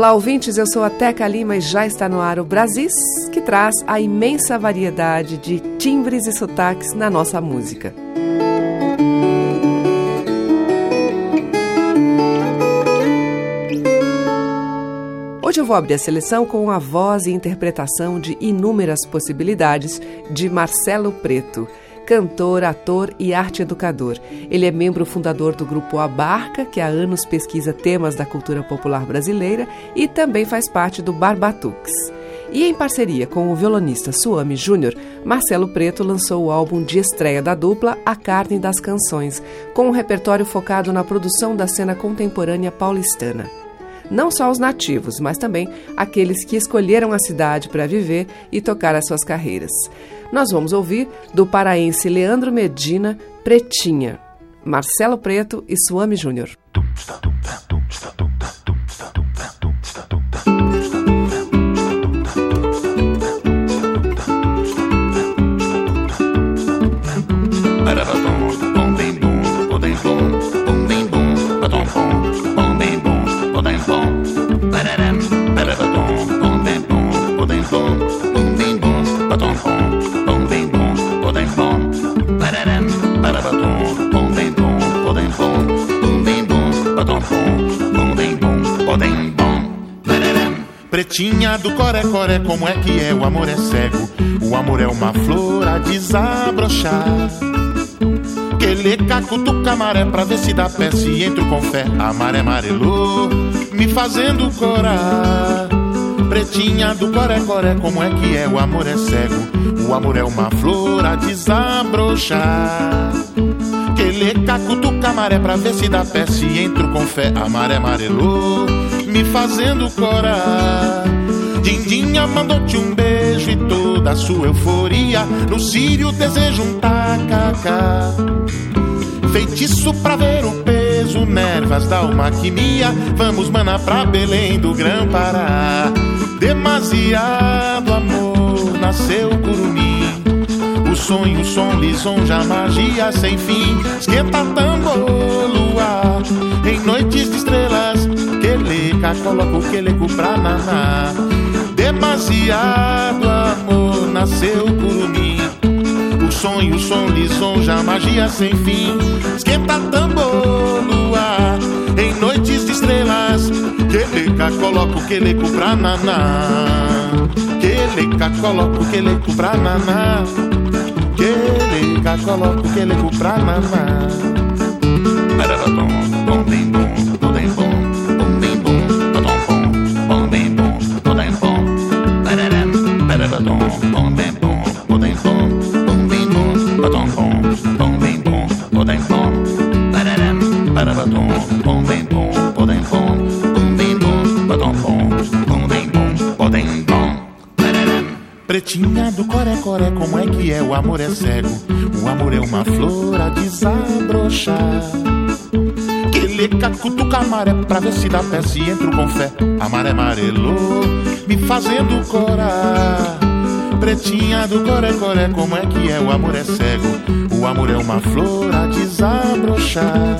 Olá, ouvintes, eu sou a Teca Lima e já está no ar o Brasis, que traz a imensa variedade de timbres e sotaques na nossa música. Hoje eu vou abrir a seleção com a voz e interpretação de inúmeras possibilidades de Marcelo Preto cantor, ator e arte educador. Ele é membro fundador do grupo Abarca, que há anos pesquisa temas da cultura popular brasileira e também faz parte do Barbatux. E em parceria com o violonista Suami Júnior, Marcelo Preto lançou o álbum de estreia da dupla A Carne das Canções, com um repertório focado na produção da cena contemporânea paulistana não só os nativos, mas também aqueles que escolheram a cidade para viver e tocar as suas carreiras. Nós vamos ouvir do paraense Leandro Medina, Pretinha, Marcelo Preto e Suami Júnior. Pretinha do coré-coré, como é que é? O amor é cego, o amor é uma flor a desabrochar. Queleca, cutuca maré pra ver se dá pé, se entro com fé. A maré amarelou, me fazendo corar. Pretinha do coré-coré, como é que é? O amor é cego, o amor é uma flor a desabrochar. Queleca, cutuca maré pra ver se dá pé, se entro com fé. A maré amarelou me fazendo corar. Dindinha mandou-te um beijo e toda a sua euforia. No Sírio desejo um tacacá. Feitiço pra ver o peso, nervas da almaquimia. Vamos, mana, pra Belém do Grão Pará. Demasiado amor, nasceu curumim. O sonho, o som, lisonja, magia sem fim. Esquenta tambor, luar, em noites de estrelas Queleca, coloca o queleco pra naná Demasiado amor, nasceu curumim O sonho, o som, lisonja, magia sem fim. Esquenta tambor em noites de estrelas. Queleca, coloca o queleco pra naná Queleca, coloca o queleco pra naná Queleca, coloca o queleco pra naná como é? O amor é cego, o amor é uma flor a desabrochar. Queleca, cutuca maré pra ver se dá pé, se entro com fé. A maré amarelou, me fazendo corar. Pretinha do coré-coré, como é que é? O amor é cego, o amor é uma flor a desabrochar.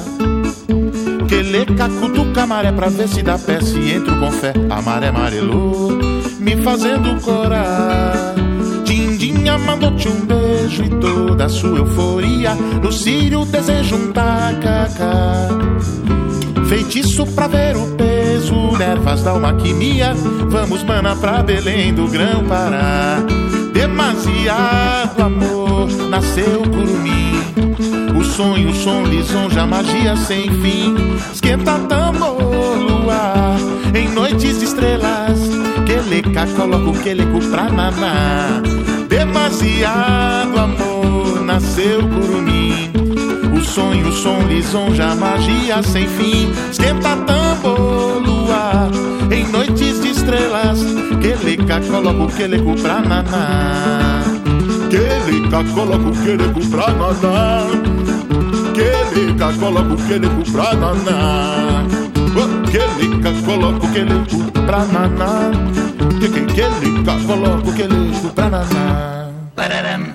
Queleca, cutuca maré pra ver se dá pé, se entro com fé. A maré amarelou, me fazendo corar. Mandou-te um beijo e toda a sua euforia. Sírio desejo um tacacá. Feitiço pra ver o peso, nervas da almaquimia. Vamos, mana, pra Belém do Grão Pará. Demasiado amor, nasceu curumim. O sonho, o som, lisonja, magia sem fim. Esquenta tambor, luar, em noites de estrelas. Queleca, coloca o queleco pra naná demasiado amor nasceu curumim. O sonho, o som, lisonja, magia sem fim. Esquenta tambor, luar, em noites de estrelas. Queleca, coloca o queleco pra naná. Queleca, coloca o queleco pra naná. Queleca, coloca o queleco pra naná. Oh, queleca, coloca o queleco pra naná. Queleca, coloca o queleco pra naná. da da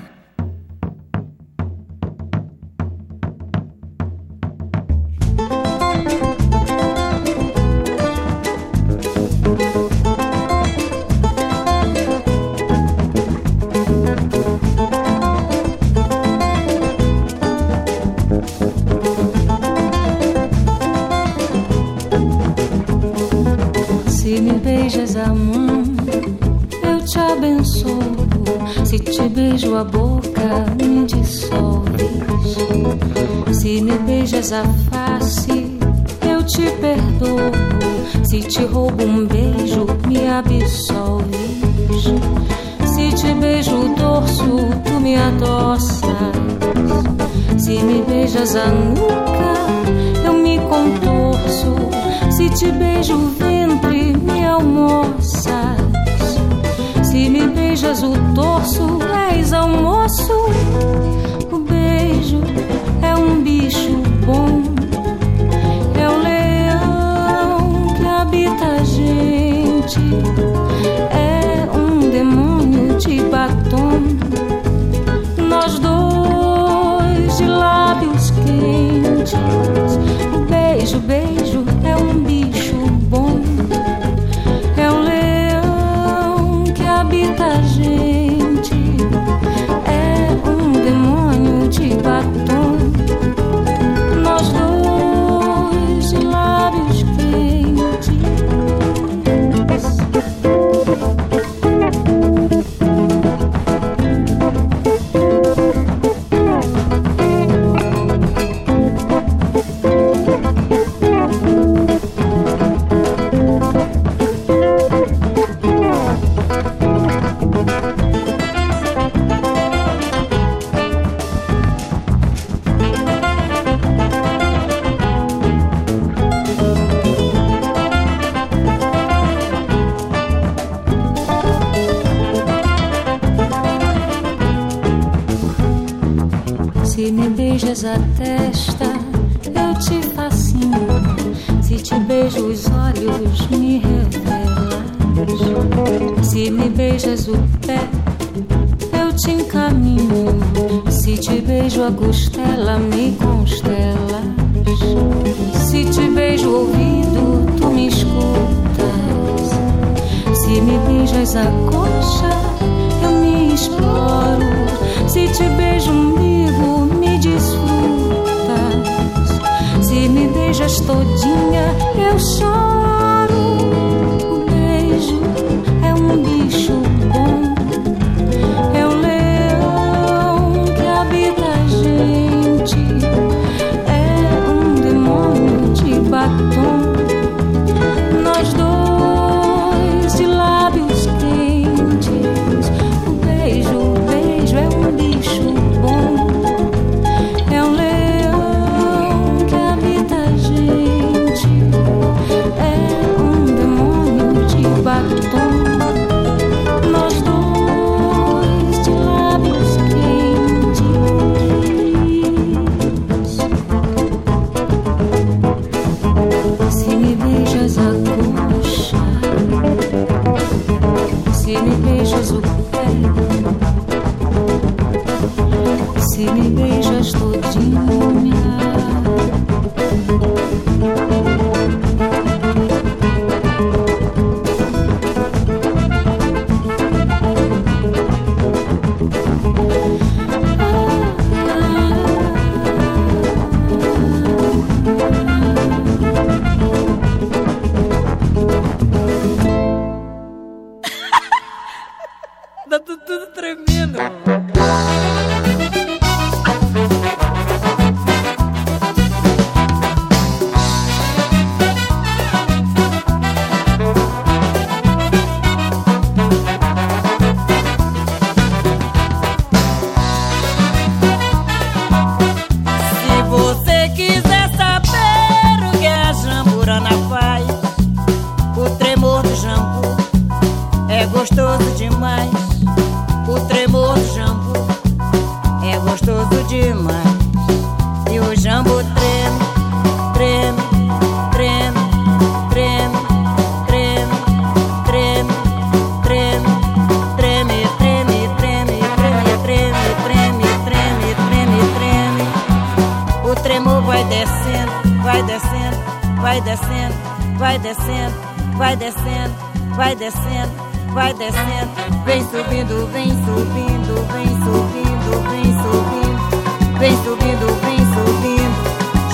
descendo, vem subindo, vem subindo, vem subindo, vem subindo, vem subindo, vem subindo,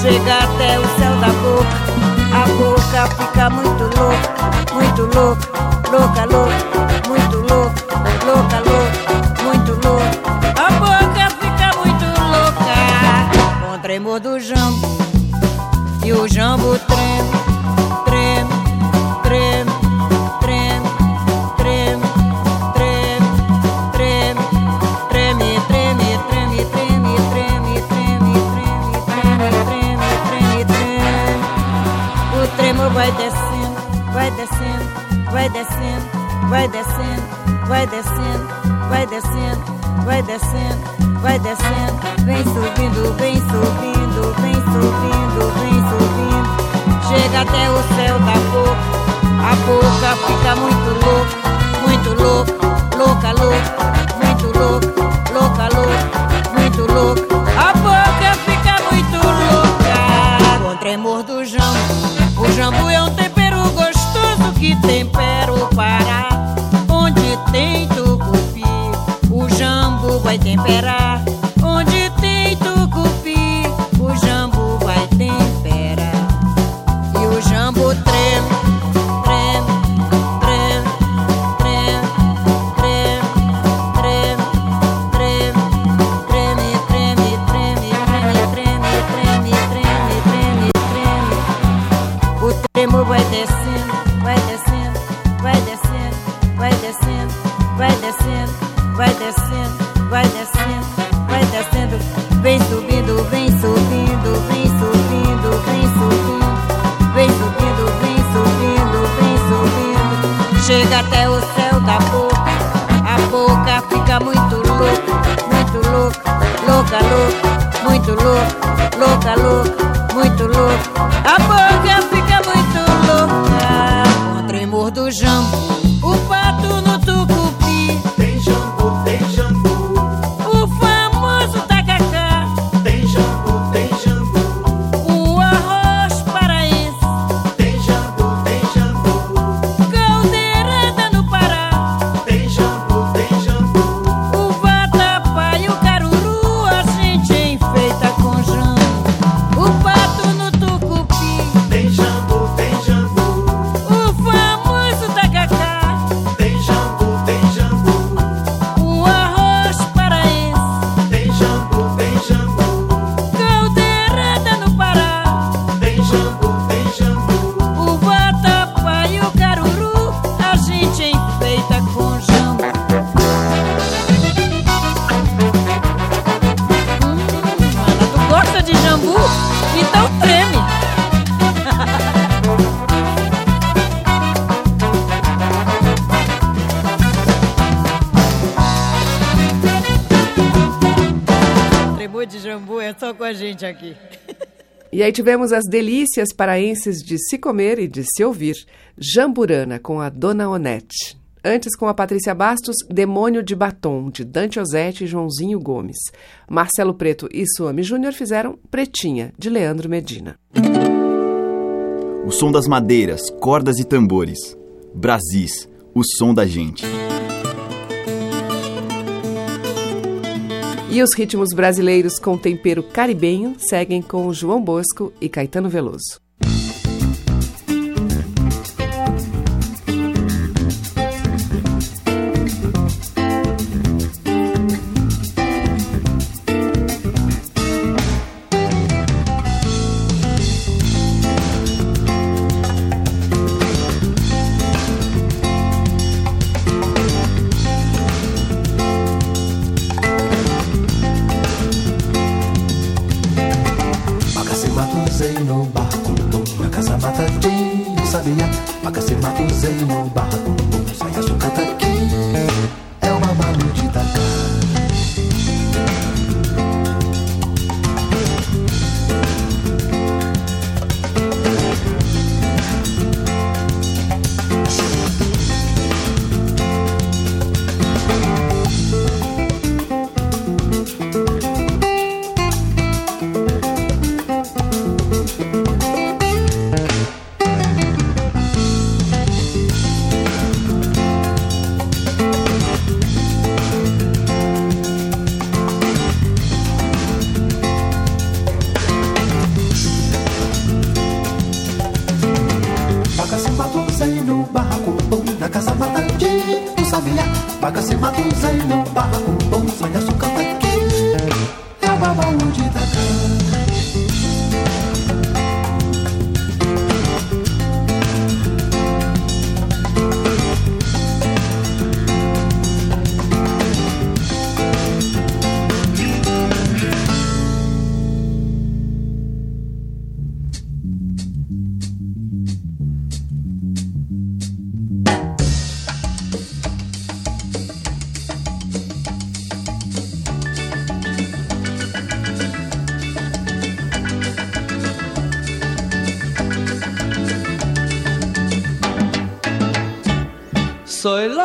chega até o céu da boca, a boca fica muito louca, muito louca, louca, louca, muito louca, louca, louca, muito louca, a boca fica muito louca, com tremor do jambo e o jambo treme, treme, treme, Tremor vai descendo, vai descendo, vai descendo, vai descendo, vai descendo, vai descendo, vai descendo, vai descendo, vem subindo, vem subindo, vem subindo, vem chega até o céu da boca. A boca fica muito louca, muito louca, louca, louca, muito louca, louca, louca, muito louca. Jambu é um tempero gostoso que tempera o Pará. Onde tem tucupi, o jambu vai temperar. vai descendo, vai descendo, vai descendo, vai descendo, vem subindo, vem subindo, vem subindo, vem subindo, vem subindo, vem subindo, vem subindo, chega até o céu da boca, a boca fica muito louca, muito louca, louca, louca, muito louca, louca, louca, muito louca. Aí tivemos as delícias paraenses de se comer e de se ouvir. Jamburana, com a Dona Onete. Antes, com a Patrícia Bastos, Demônio de Batom, de Dante Ozete e Joãozinho Gomes. Marcelo Preto e Suami Júnior fizeram Pretinha, de Leandro Medina. O som das madeiras, cordas e tambores. Brasis, o som da gente. E os ritmos brasileiros com tempero caribenho seguem com João Bosco e Caetano Veloso. Baga se matuzinho, barra com bom, sonha sucata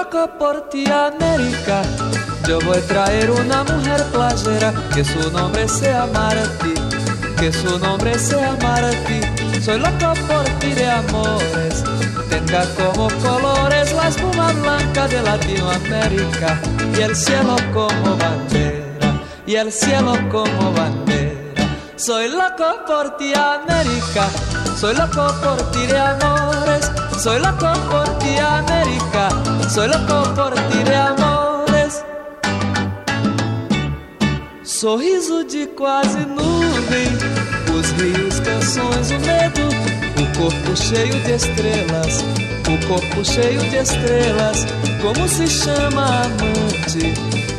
loco por ti, América. Yo voy a traer una mujer playera que su nombre sea Martí, que su nombre sea Martí. Soy loco por ti de amores, tenga como colores la espuma blanca de Latinoamérica y el cielo como bandera, y el cielo como bandera. Soy loco por ti, América. Soy loco por ti de amores soy loco por ti, América. Soy loco por ti de amores. Sorriso de quase nuvem. Os rios, canções, o medo. O corpo cheio de estrelas. O corpo cheio de estrelas. Como se chama amante?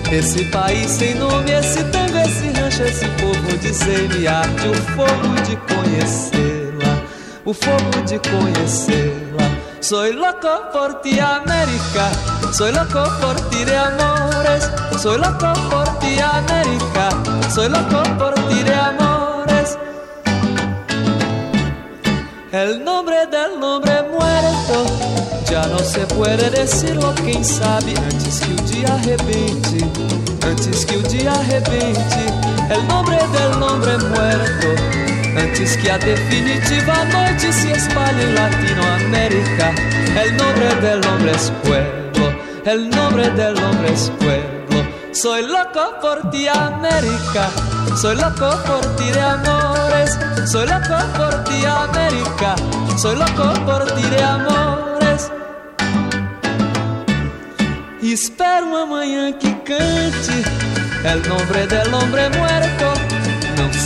Esse país sem nome, esse tango, esse rancho, esse povo de semear-te o fogo de conhecê-la, o fogo de conhecê-la. Soy loco por ti, América. Soy loco por ti de amores. Soy loco por ti, América. Soy loco por ti de amores. El nombre del nombre muerto já não se puede decirlo, quem sabe antes que o dia arrebente, antes que o dia arrebente, el nombre del nombre muerto Antes que a definitiva noite se espalhe en Latinoamérica, el nombre del hombre es pueblo, el nombre del hombre es pueblo. Soy loco por ti, América, soy loco por ti de amores, soy loco por ti, América, soy loco por ti de amores. E espero amanhã que cante el nombre del hombre muerto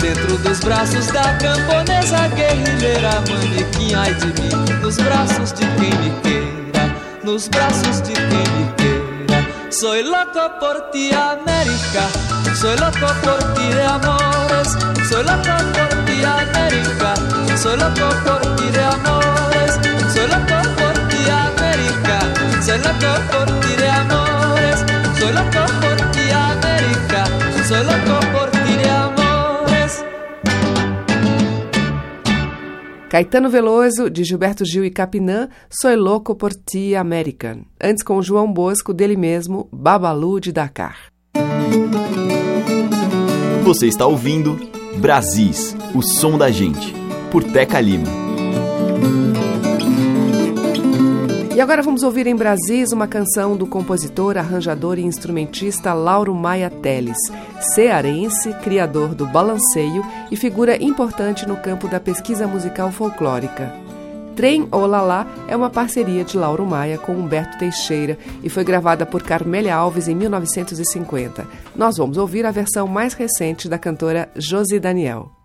Dentro dos braços da camponesa guerrilheira Manequim, ai de mim. Nos braços de quem me queira Nos braços de quem me queira. Soy loco por ti, América. Soy loco por ti de amores. Soy loco por ti, América. Soy loco por ti de amores. Soy loco por ti, América. Soy loco por ti de amores. Soy loco por ti, América. Soy loco por Caetano Veloso, de Gilberto Gil e Capinã, Soy Louco por Ti American. Antes com João Bosco, dele mesmo, Babalu de Dakar. Você está ouvindo Brasis, o som da gente, por Teca Lima. E agora vamos ouvir em Brasis uma canção do compositor, arranjador e instrumentista Lauro Maia Teles, cearense, criador do balanceio e figura importante no campo da pesquisa musical folclórica. Trem Olalá é uma parceria de Lauro Maia com Humberto Teixeira e foi gravada por Carmélia Alves em 1950. Nós vamos ouvir a versão mais recente da cantora Josi Daniel.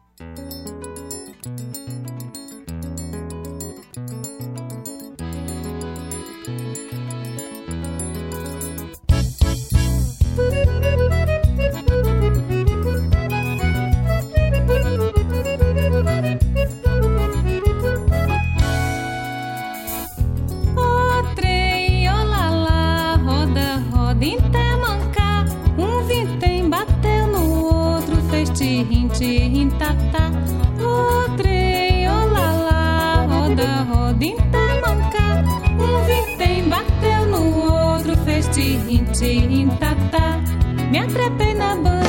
intacta. o trem, olalá, roda, roda, intamanca. Um vintém bateu no outro, fez tirrim, intacta. Me atrapei na banca.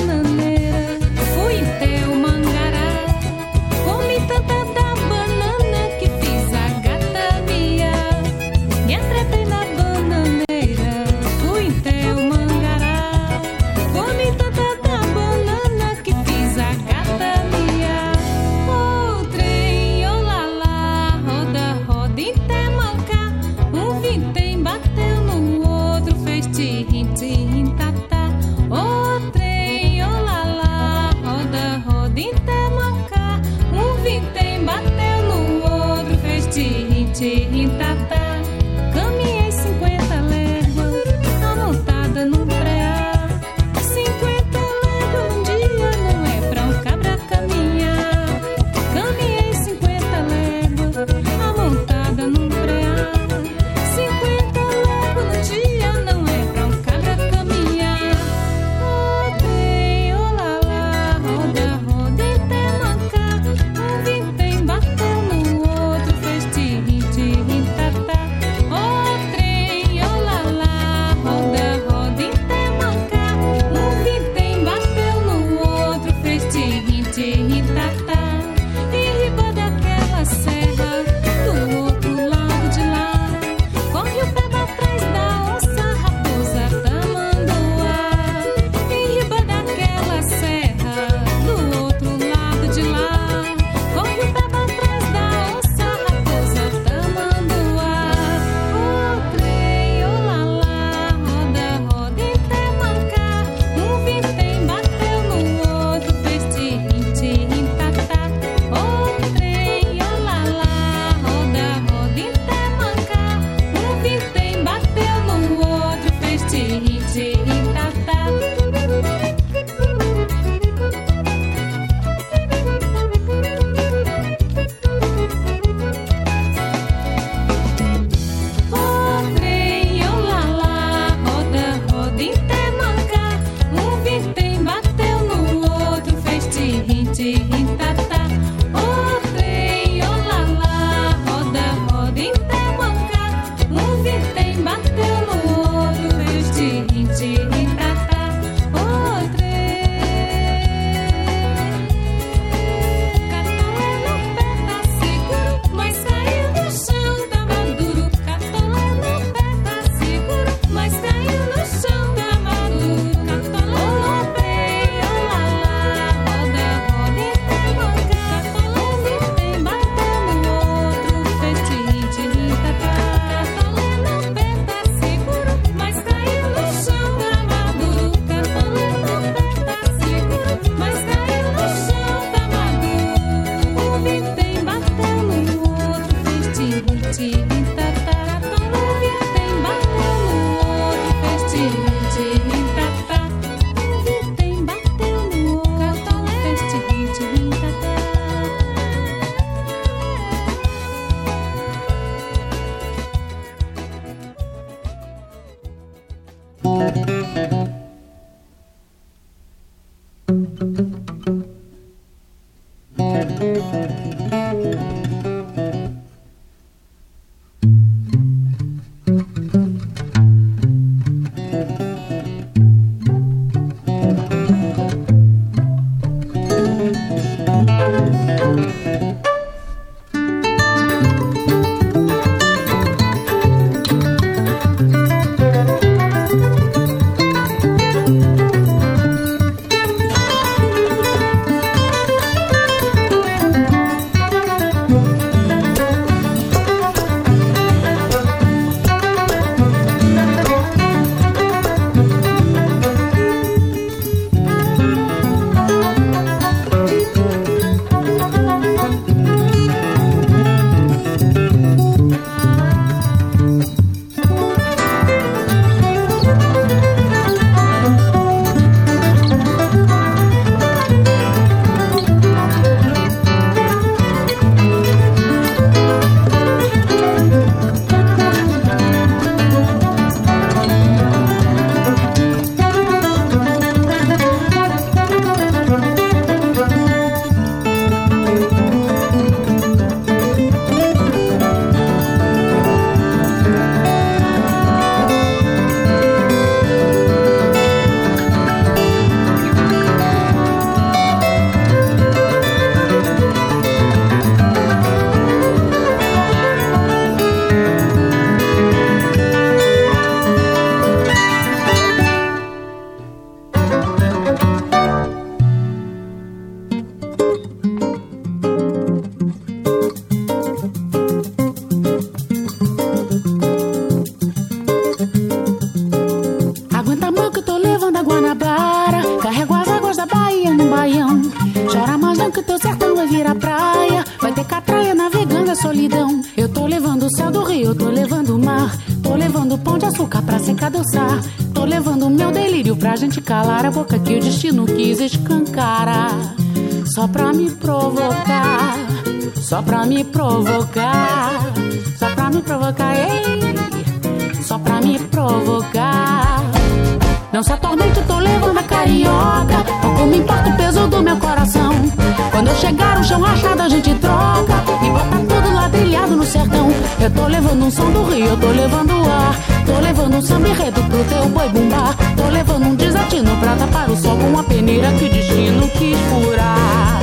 Que o destino quis furar.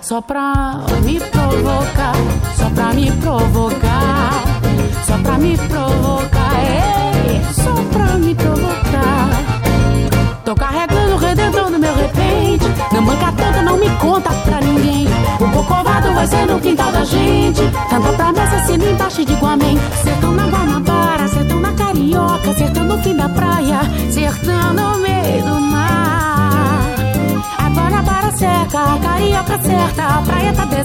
Só pra me provocar, só pra me provocar, só pra me provocar, ei, só pra me provocar. Tô carregando o redentor no meu repente. Não banca tanto, não me conta pra ninguém. O cocovado vai ser no quintal da gente. Tanta promessa assina embaixo de Guamém. Sertão na Guanabara, sertão na Carioca, sertão no fim da praia, sertão no meio do mar. Seca, Carioca certa, praia tá deserta.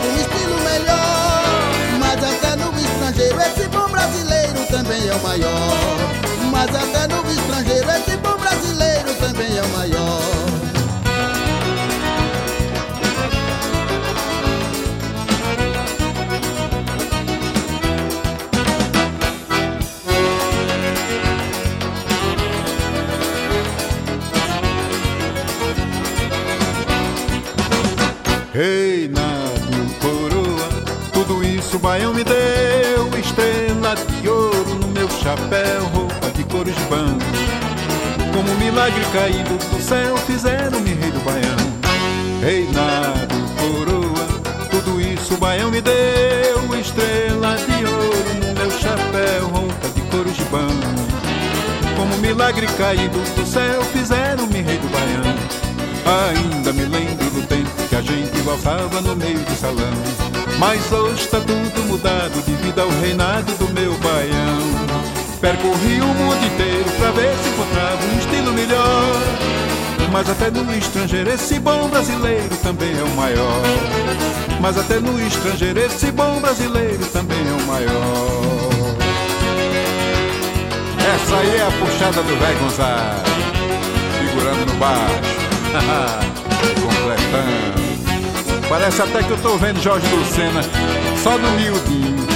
Um estilo melhor. Mas até no estrangeiro esse bom brasileiro também é o maior. Mas até no estrangeiro esse bom brasileiro também é o maior. Reinado, chapéu, roupa de couro de banho. Como um milagre caído do céu, fizeram-me rei do baião. Reinado, coroa, tudo isso o baião me deu. Estrela de ouro no meu chapéu, roupa de couro de banho. Como um milagre caído do céu, fizeram-me rei do baião. Ainda me lembro do tempo que a gente valsava no meio do salão. Mas hoje está tudo mudado devido ao reinado do meu baião. Percorri o mundo inteiro pra ver se encontrava um estilo melhor. Mas até no estrangeiro esse bom brasileiro também é o maior. Mas até no estrangeiro esse bom brasileiro também é o maior. Essa aí é a puxada do velho Gonzaga, segurando no baixo. Completando. Parece até que eu tô vendo Jorge Lucena só no miudinho.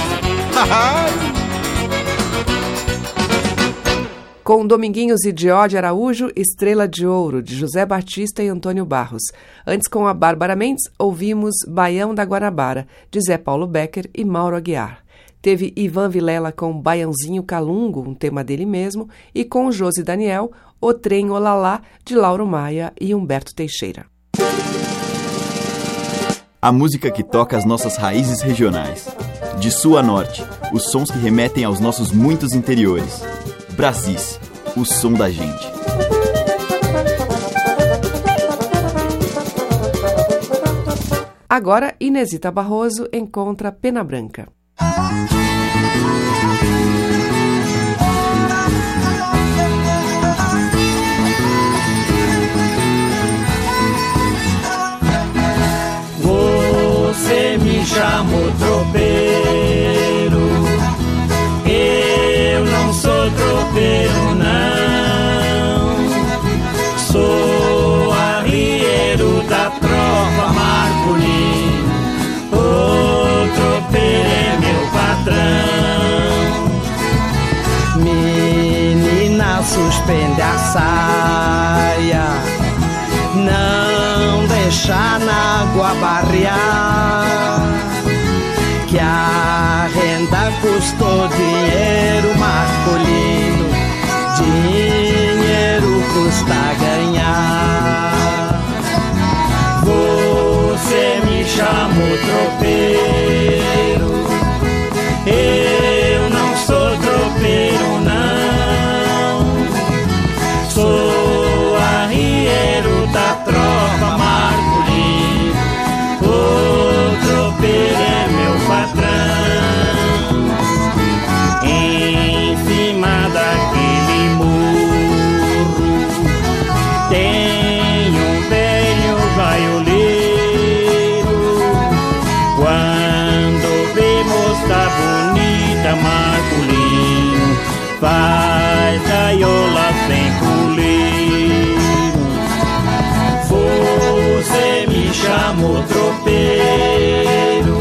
Com Dominguinhos e Diode Araújo, Estrela de Ouro, de José Batista e Antônio Barros. Antes, com a Bárbara Mendes, ouvimos Baião da Guanabara, de Zé Paulo Becker e Mauro Aguiar. Teve Ivan Vilela com Baiãozinho Calungo, um tema dele mesmo, e com Josi Daniel, O Trem Olalá, de Lauro Maia e Humberto Teixeira. A música que toca as nossas raízes regionais. De sul a norte, os sons que remetem aos nossos muitos interiores. Brasis, o som da gente. Agora, Inesita Barroso encontra Pena Branca. Você me chamou tropeiro, Menina, suspende a saia, não deixa na água barrear. Que a renda custou dinheiro chamou tropeiro,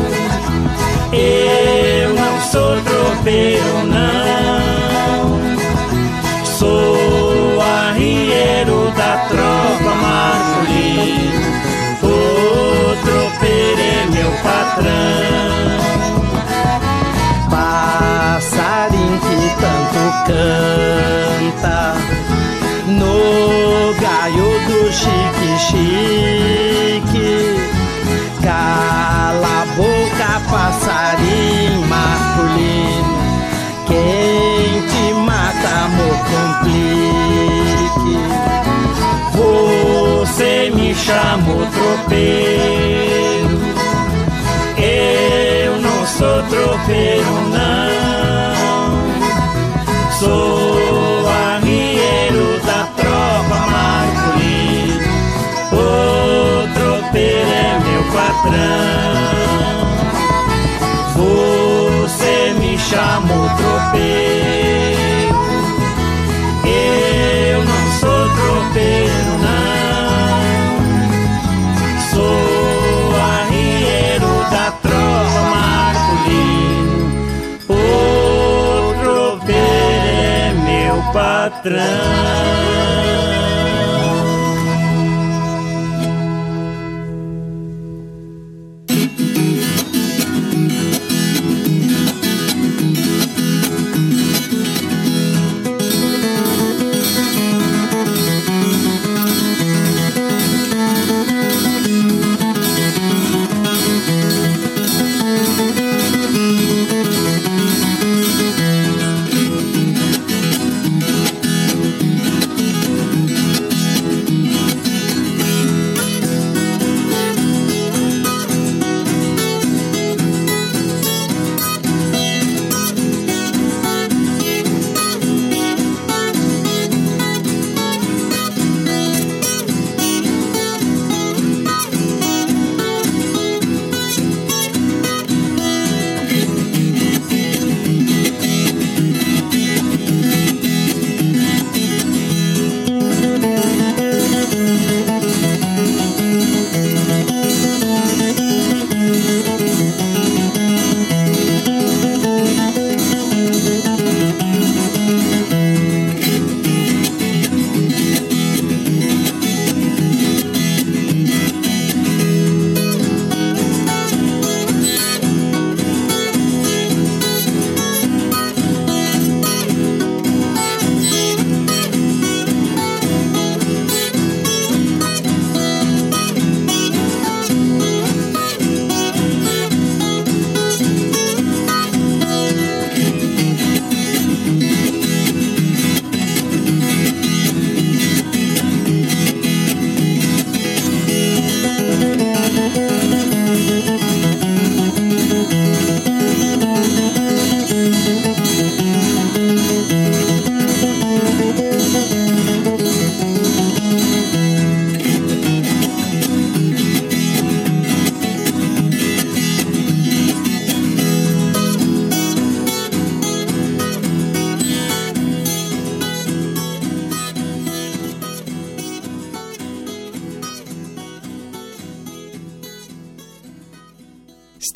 eu não sou tropeiro, não. Sou arrieiro da tropa Marcolino, o tropeiro é meu patrão. Passarinho que tanto canta no gaio do chique-chique. Cala a boca, passarinho masculino. Quem te mata, amor, complique. Você me chamou tropeiro, eu não sou tropeiro, não. Patrão. Você me chamou tropeiro, eu não sou tropeiro, não. Sou arrieiro da tropa Marcolino, o tropeiro é meu patrão.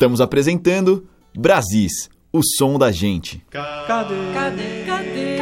Estamos apresentando Brasis, o som da gente. Cadê? Cadê? Cadê?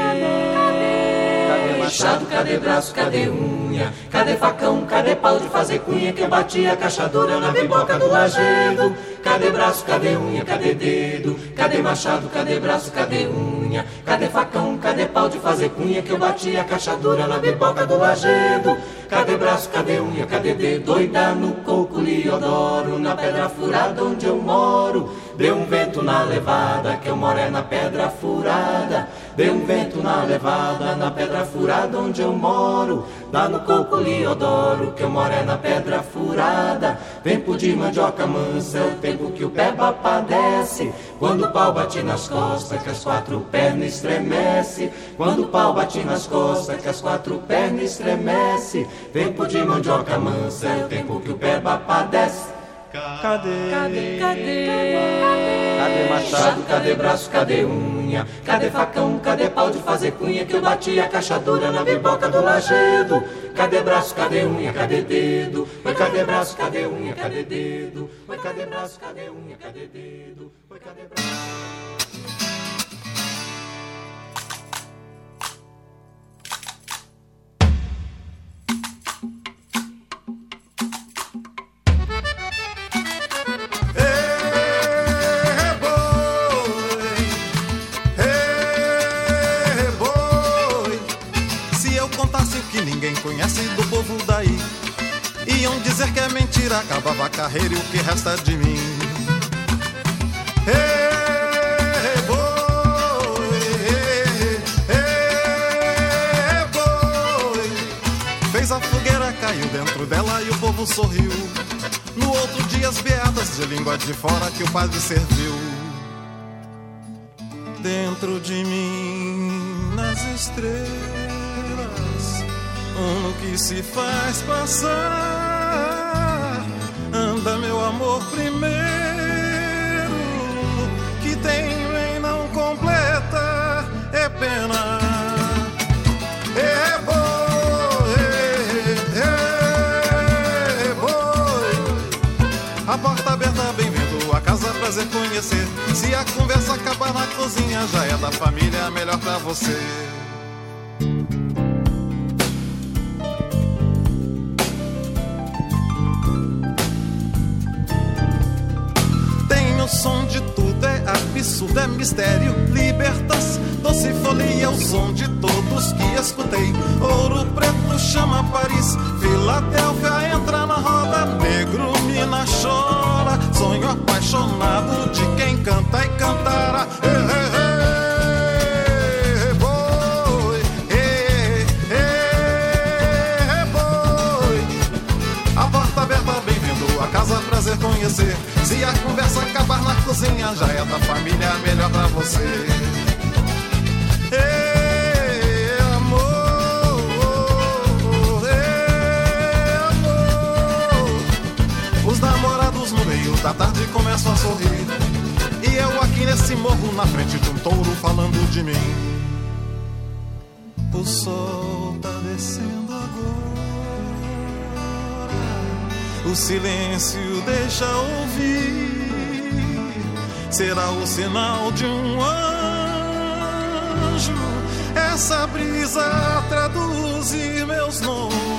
Cadê machado? Cadê braço? Cadê unha? Cadê facão? Cadê pau de fazer cunha que eu bati a cachadura na biboca do lajedo? Cadê braço? Cadê unha? Cadê dedo? Cadê machado? Cadê braço? Cadê unha? Cadê facão? Cadê pau de fazer cunha que eu bati a cachadura na biboca do lajedo? Cadê braço? Cadê unha? Cadê dedo? Doida no coco Liodoro, na pedra furada onde eu moro. Deu um vento na levada, que eu moro é na pedra furada. Deu um vento na levada, na pedra furada onde eu moro. Dá no coco Liodoro, que eu moro é na pedra furada. Tempo de mandioca mansa, é o tempo que o peba padece. Quando o pau bate nas costas, que as quatro pernas estremece. Quando o pau bate nas costas, que as quatro pernas estremece. Tempo de mandioca mansa, é o tempo que o peba padece. Cadê? Cadê? Cadê? Cadê machado? Cadê braço? Cadê unha? Cadê facão? Cadê pau de fazer cunha que eu bati a cachadura na biboca do lajedo? Cadê braço? Cadê unha? Cadê dedo? Oi, cadê braço? Cadê unha? Cadê dedo? Oi, cadê braço? Cadê unha? Cadê dedo? Oi, cadê braço? Conhece do povo daí, iam dizer que é mentira, acabava a carreira e o que resta de mim. Fez a fogueira, caiu dentro dela e o povo sorriu. No outro dia, as beatas de língua de fora que o padre serviu. Dentro de mim, nas estrelas, um que se faz passar. Anda, meu amor, primeiro, que tenho em não completa, é pena. É boi, é, é boi. A porta aberta, bem-vindo a casa, prazer conhecer. Se a conversa acabar na cozinha, já é da família, melhor pra você. Som de tudo, é absurdo, é mistério. Libertas, doce folia, é o som de todos que escutei. Ouro preto chama Paris, Filadélfia entra na roda. Negro, mina chora, sonho apaixonado de quem canta e cantará. Bem-vindo a casa, prazer conhecer. Se a conversa acabar na cozinha, já é da família, melhor pra você. Ei, amor, ei, amor. Os namorados no meio da tarde começam a sorrir. E eu aqui nesse morro, na frente de um touro, falando de mim. O sol tá descendo O silêncio deixa ouvir. Será o sinal de um anjo. Essa brisa traduzir meus nomes.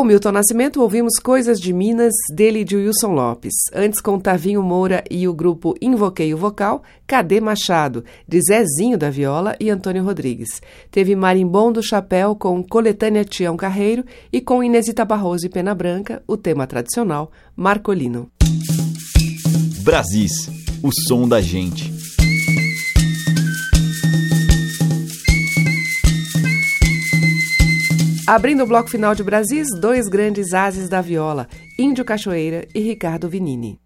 Com Milton Nascimento, ouvimos Coisas de Minas, dele de Wilson Lopes. Antes, com Tavinho Moura e o grupo Invoquei o Vocal, Cadê Machado, de Zezinho da Viola e Antônio Rodrigues. Teve Marimbom do Chapéu com Coletânea Tião Carreiro e com Inesita Barroso e Pena Branca, o tema tradicional, Marcolino. Brasis, o som da gente. Abrindo o bloco final de Brasis, dois grandes ases da viola, Índio Cachoeira e Ricardo Vinini.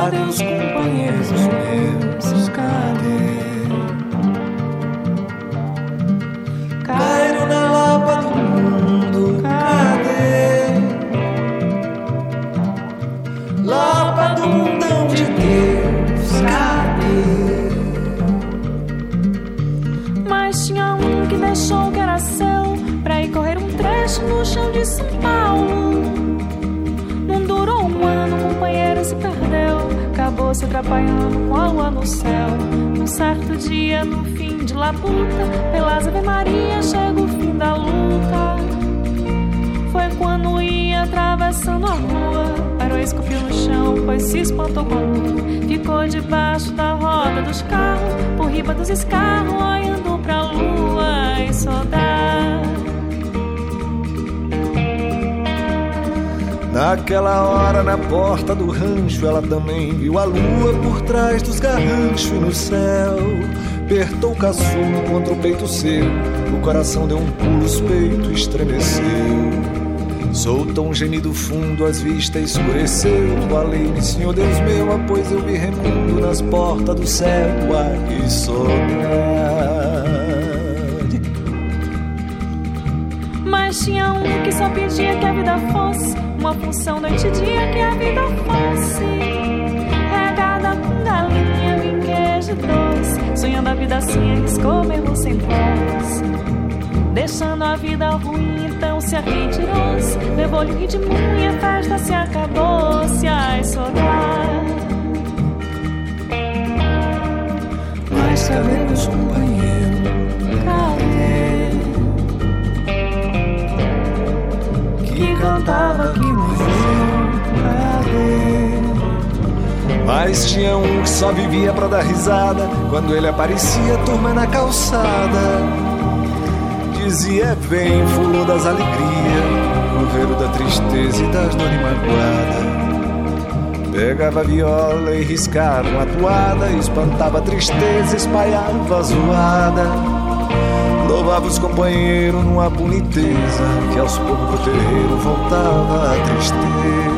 Cadê os companheiros meus? Cadê? Atrapalhando com a lua no céu. Um certo dia, no fim de labuta, pelas Ave Maria chega o fim da luta. Foi quando ia atravessando a rua. Parou, esculpiu no chão, pois se espantou com a lua. Ficou debaixo da roda dos carros, por riba dos escarros, olhando pra lua e saudade. Naquela hora, na porta do rancho, ela também viu a lua por trás dos garranchos no céu. Apertou o caçulo contra o peito seu, o coração deu um pulo, os peitos estremeceu. Soltou um gemido fundo, as vistas escureceu. Falei, Senhor Deus meu, pois eu vi remundo nas portas do céu. Ai, que saudade. Mas tinha um que só pedia que a vida fosse uma função noite e dia que a vida fosse regada com galinha, vinho, queijo doce. Sonhando a vida assim, arriscou mesmo sem pós. Deixando a vida ruim, então se retirou-se. Levou-lhe ritmo e a festa se acabou-se. Ai, saudade. Mas cadê meus companheiros? Cadê? Que cantava que Mas tinha um que só vivia pra dar risada. Quando ele aparecia, turma na calçada. Dizia, vem, fulô das alegrias, governo da tristeza e das dores magoadas. Pegava a viola e riscava uma toada, espantava a tristeza, espalhava a zoada. Louvava os companheiros numa boniteza, que aos poucos pro terreiro voltava a tristeza.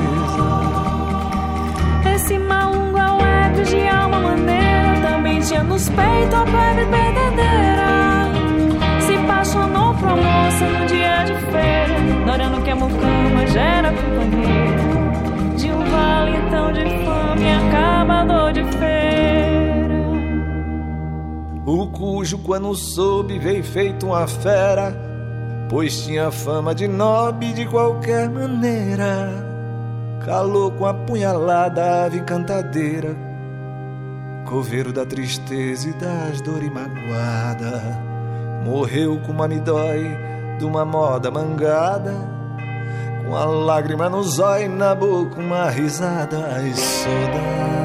Nos peitos a plebe verdadeira. Se apaixonou por uma moça no dia de feira, adorando que a mucama já era companheira. De um vale tão de fome, acabador de feira. O cujo, quando soube, veio feito uma fera, pois tinha fama de nobre de qualquer maneira. Calou com a punhalada a ave cantadeira, coveiro da tristeza e das dores magoada. Morreu com uma midói de uma moda mangada, com a lágrima no zóio e na boca uma risada e saudade.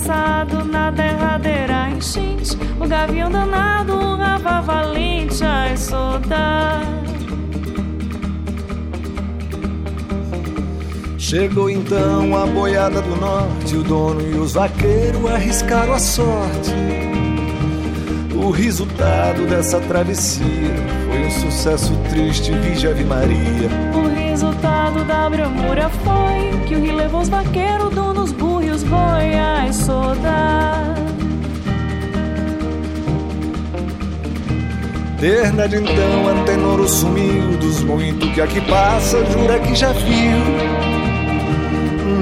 Passado, na derradeira enchente, o gavião danado urrava valente, ai, saudade. Chegou então a boiada do norte, o dono e os vaqueiros arriscaram a sorte. O resultado dessa travessia foi um sucesso triste, vige Ave Maria. O resultado da bramura foi que o rio levou os vaqueiros, donos, burros e os boi, ai, saudade. Desde então Antenoro sumiu dos muito que aqui passa, jura que já viu.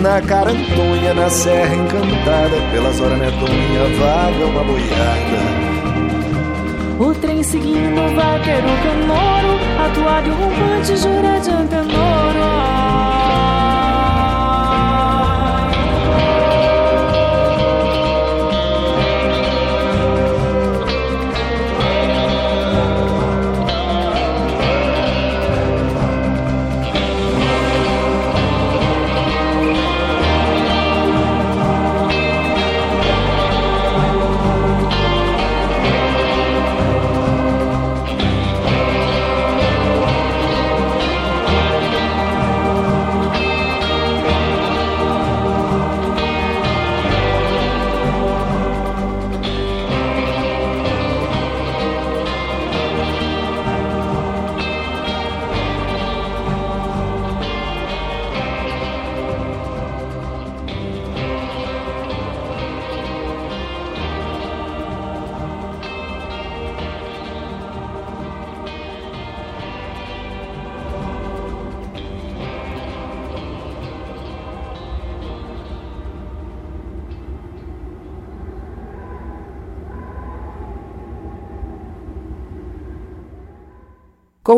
Na carantonha, na serra encantada, pelas horas medonha vaga uma boiada. O trem seguindo vai ter o canoro, atuado rompante, jura de antenoro.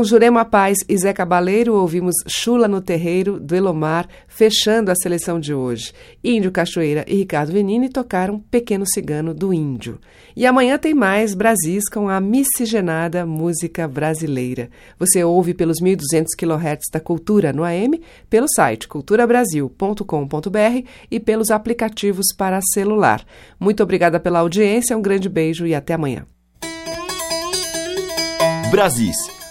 Com Jurema Paz e Zé Cabaleiro, ouvimos Chula no Terreiro, do Elomar, fechando a seleção de hoje. Índio Cachoeira e Ricardo Venini tocaram Pequeno Cigano do Índio. E amanhã tem mais Brasis com a miscigenada música brasileira. Você ouve pelos 1.200 kHz da Cultura no AM, pelo site culturabrasil.com.br e pelos aplicativos para celular. Muito obrigada pela audiência, um grande beijo e até amanhã. Brasis